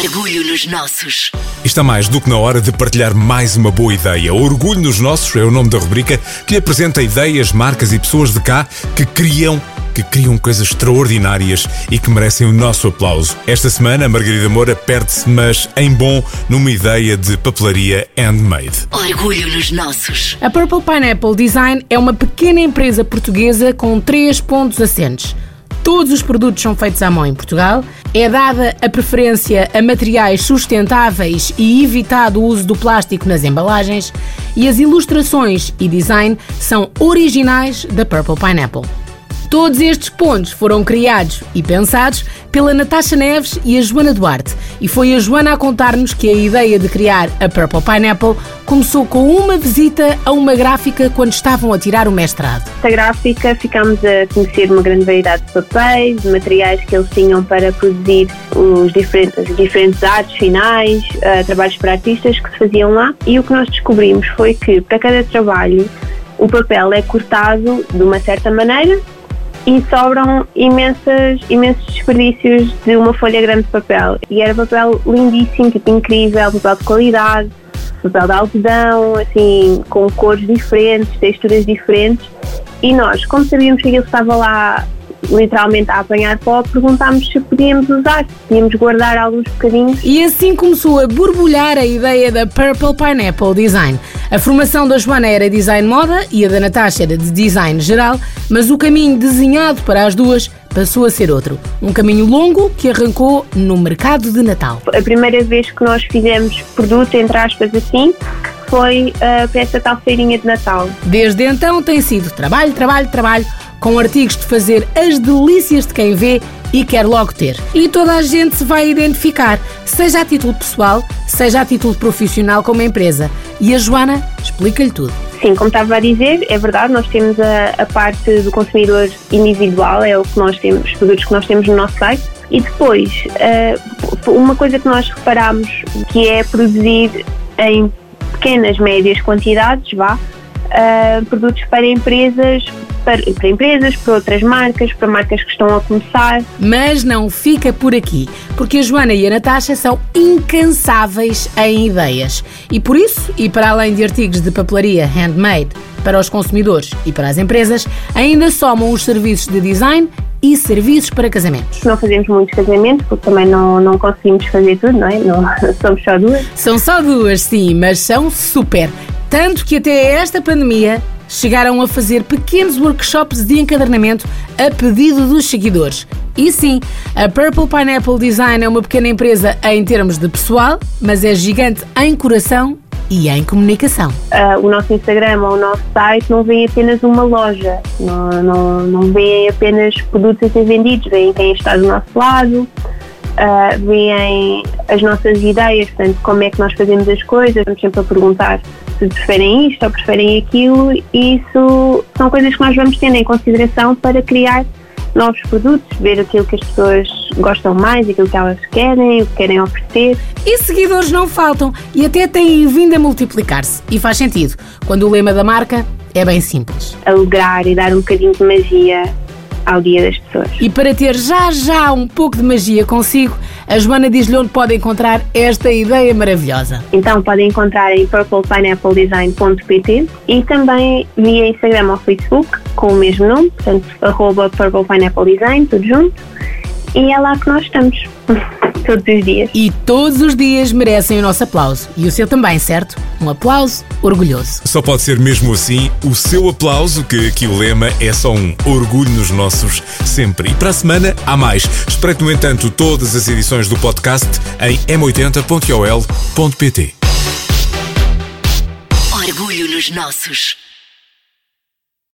Orgulho nos nossos. Está mais do que na hora de partilhar mais uma boa ideia. Orgulho nos nossos é o nome da rubrica que lhe apresenta ideias, marcas e pessoas de cá que criam que criam coisas extraordinárias e que merecem o nosso aplauso. Esta semana, a Margarida Moura perde-se, mas em bom, numa ideia de papelaria handmade. Orgulho nos nossos. A Purple Pineapple Design é uma pequena empresa portuguesa com três pontos assentes. Todos os produtos são feitos à mão em Portugal, é dada a preferência a materiais sustentáveis e evitado o uso do plástico nas embalagens, e as ilustrações e design são originais da Purple Pineapple. Todos estes pontos foram criados e pensados pela Natasha Neves e a Joana Duarte. E foi a Joana a contar-nos que a ideia de criar a Purple Pineapple começou com uma visita a uma gráfica quando estavam a tirar o mestrado. Esta gráfica ficámos a conhecer uma grande variedade de papéis, de materiais que eles tinham para produzir os diferentes, as diferentes artes finais, uh, trabalhos para artistas que se faziam lá. E o que nós descobrimos foi que para cada trabalho o papel é cortado de uma certa maneira e sobram imensas, imensos desperdícios de uma folha grande de papel. E era papel lindíssimo, tipo incrível, papel de qualidade, papel de algodão, assim, com cores diferentes, texturas diferentes. E nós, como sabíamos que ele estava lá literalmente a apanhar pó, perguntámos se podíamos usar, se podíamos guardar alguns bocadinhos. E assim começou a borbulhar a ideia da Purple Pineapple Design. A formação da Joana era design moda e a da Natasha era de design geral, mas o caminho desenhado para as duas passou a ser outro. Um caminho longo que arrancou no mercado de Natal. A primeira vez que nós fizemos produto, entre aspas assim, foi uh, para essa tal feirinha de Natal. Desde então tem sido trabalho, trabalho, trabalho com artigos de fazer as delícias de quem vê e quer logo ter. E toda a gente se vai identificar, seja a título pessoal, seja a título profissional como empresa. E a Joana explica-lhe tudo. Sim, como estava a dizer, é verdade, nós temos a, a, parte do consumidor individual, é o que nós temos, os produtos que nós temos no nosso site. E depois, uh, uma coisa que nós reparamos que é produzir em pequenas, médias quantidades, vá, uh, produtos para empresas para, para empresas, para outras marcas, para marcas que estão a começar. Mas não fica por aqui, porque a Joana e a Natasha são incansáveis em ideias. E por isso, e para além de artigos de papelaria handmade para os consumidores e para as empresas, ainda somam os serviços de design e serviços para casamentos. Não fazemos muitos casamentos, porque também não, não conseguimos fazer tudo, não é? Não, somos só duas. São só duas, sim, mas são super. Tanto que até esta pandemia chegaram a fazer pequenos workshops de encadernamento a pedido dos seguidores. E sim, a Purple Pineapple Design é uma pequena empresa em termos de pessoal, mas é gigante em coração e em comunicação. Uh, o nosso Instagram ou o nosso site não vem apenas uma loja, não, não, não vêm apenas produtos a ser vendidos, vêm quem está do nosso lado, uh, veem as nossas ideias, portanto, como é que nós fazemos as coisas, estamos sempre a perguntar se preferem isto ou preferem aquilo, e isso são coisas que nós vamos tendo em consideração para criar novos produtos, ver aquilo que as pessoas gostam mais, aquilo que elas querem, o que querem oferecer. E seguidores não faltam e até têm vindo a multiplicar-se. E faz sentido, quando o lema da marca é bem simples. Alegrar e dar um bocadinho de magia ao dia das pessoas. E para ter já já um pouco de magia consigo, a Joana diz-lhe onde pode encontrar esta ideia maravilhosa. Então podem encontrar em purplepineappledesign.pt e também via Instagram ou Facebook com o mesmo nome, portanto, arroba purplepineappledesign, tudo junto. E é lá que nós estamos. todos os dias. E todos os dias merecem o nosso aplauso. E o seu também, certo? Um aplauso orgulhoso. Só pode ser mesmo assim o seu aplauso, que aqui o lema é só um orgulho nos nossos sempre. E para a semana há mais. Espreite, no entanto, todas as edições do podcast em m80.ol.pt. Orgulho nos nossos.